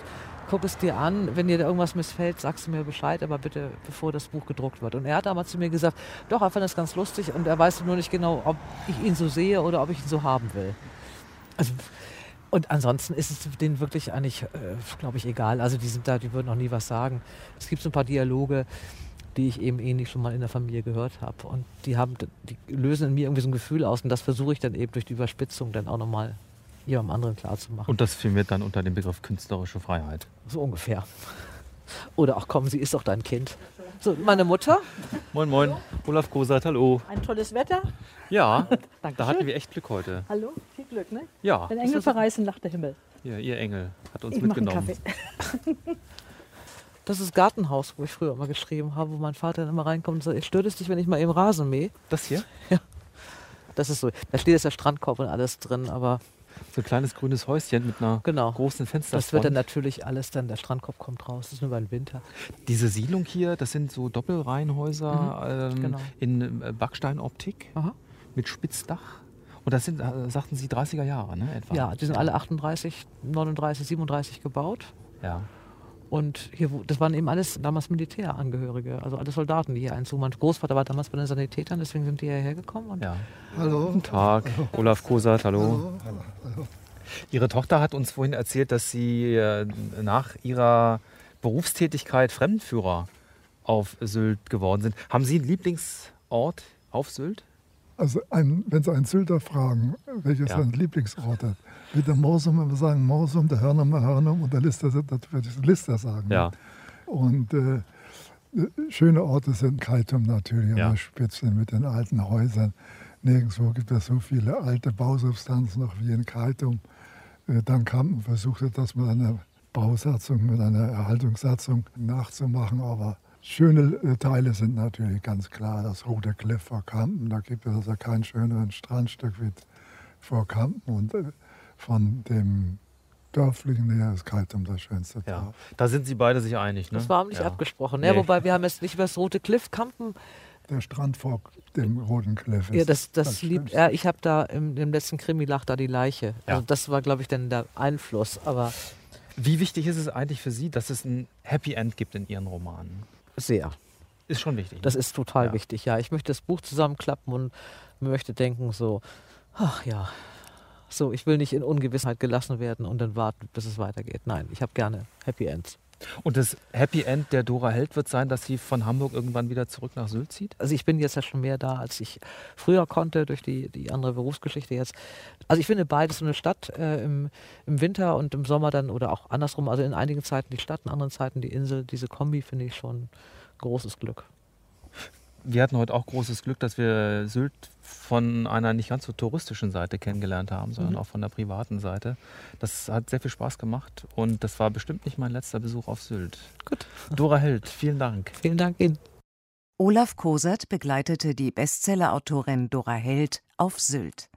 guck es dir an, wenn dir da irgendwas missfällt, sagst du mir Bescheid, aber bitte bevor das Buch gedruckt wird. Und er hat damals zu mir gesagt, doch, er fand das ganz lustig und er weiß nur nicht genau, ob ich ihn so sehe oder ob ich ihn so haben will. Also, und ansonsten ist es denen wirklich eigentlich, äh, glaube ich, egal. Also die sind da, die würden noch nie was sagen. Es gibt so ein paar Dialoge, die ich eben ähnlich schon mal in der Familie gehört habe. Und die haben, die lösen in mir irgendwie so ein Gefühl aus. Und das versuche ich dann eben durch die Überspitzung dann auch nochmal jemandem anderen klarzumachen. Und das firmiert dann unter dem Begriff künstlerische Freiheit. So ungefähr. Oder auch komm, sie ist doch dein Kind. So, meine Mutter. Moin, moin. Olaf Kosat, hallo. Ein tolles Wetter. Ja, [laughs] da hatten wir echt Glück heute. Hallo, viel Glück, ne? Ja, Wenn Engel verreißen, lacht der Himmel. ja ihr Engel hat uns Ich mitgenommen. Kaffee. [laughs] Das ist Gartenhaus, wo ich früher immer geschrieben habe, wo mein Vater dann immer reinkommt und sagt, stört es dich, wenn ich mal eben Rasen mähe? Das hier? [laughs] Das ist so. Da steht jetzt der Strandkorb und alles drin, aber So ein kleines grünes Häuschen mit einer Genau. großen Fensterfront. Das wird dann natürlich alles dann, der Strandkorb kommt raus, das ist nur über den Winter. Diese Siedlung hier, das sind so Doppelreihenhäuser ähm, genau. in äh, Backsteinoptik Aha. mit Spitzdach. Und das sind, äh, sagten Sie, 30er Jahre, ne? Etwa. Ja, die sind alle 38, 39, 37 gebaut. Ja. Und hier, das waren eben alles damals Militärangehörige, also alle Soldaten, die hier einzogen. Mein Großvater war damals bei den Sanitätern, deswegen sind die hierher gekommen. Und ja. Hallo. Guten Tag, Olaf Kosat, hallo. Ihre Tochter hat uns vorhin erzählt, dass Sie äh, nach Ihrer Berufstätigkeit Fremdenführer auf Sylt geworden sind. Haben Sie einen Lieblingsort auf Sylt? Also ein, wenn Sie einen Sylter fragen, welches Ja. sein Lieblingsort hat, wird der Morsum immer sagen Morsum, der Hörnum Hörnum und der Lister, das wird Lister sagen. Ja. Und äh, schöne Orte sind Kaitum natürlich Ja. an der Spitze mit den alten Häusern. Nirgendwo gibt es so viele alte Bausubstanzen noch wie in Kaitum. Äh, dann Kampen versuchte das mit einer Bausatzung, mit einer Erhaltungssatzung nachzumachen, aber schöne äh, Teile sind natürlich ganz klar das Rote Cliff vor Kampen. Da gibt es also kein schöneren Strandstück wie vor Kampen und äh, von dem dörflichen her ist Kaitum das schönste Ja. Dorf. Da sind Sie beide sich einig, ne? das war nicht ja. abgesprochen. Nee. Ja, wobei wir haben jetzt nicht über das Rote Cliff Kampen. Der Strand vor dem Roten Cliff ist Ja, das, das das liebt er. Ich habe da im, im letzten Krimi lag da die Leiche. Ja. Also das war, glaube ich, dann der Einfluss. Aber Wie wichtig ist es eigentlich für Sie, dass es ein Happy End gibt in Ihren Romanen? sehr. Ist schon wichtig. ne? Das ist total Ja. wichtig, ja. Ich möchte das Buch zusammenklappen und möchte denken so, ach ja, so, ich will nicht in Ungewissheit gelassen werden und dann warten, bis es weitergeht. Nein, ich habe gerne Happy Ends. Und das Happy End der Dora Held wird sein, dass sie von Hamburg irgendwann wieder zurück nach Sylt zieht? Also ich bin jetzt ja schon mehr da, als ich früher konnte durch die, die andere Berufsgeschichte jetzt. Also ich finde beides so eine Stadt äh, im, im Winter und im Sommer dann oder auch andersrum. Also in einigen Zeiten die Stadt, in anderen Zeiten die Insel. Diese Kombi finde ich schon großes Glück. Wir hatten heute auch großes Glück, dass wir Sylt von einer nicht ganz so touristischen Seite kennengelernt haben, sondern Mhm. auch von der privaten Seite. Das hat sehr viel Spaß gemacht und das war bestimmt nicht mein letzter Besuch auf Sylt. Gut. Dora Held, vielen Dank. Vielen Dank Ihnen. Olaf Kosert begleitete die Bestsellerautorin Dora Held auf Sylt.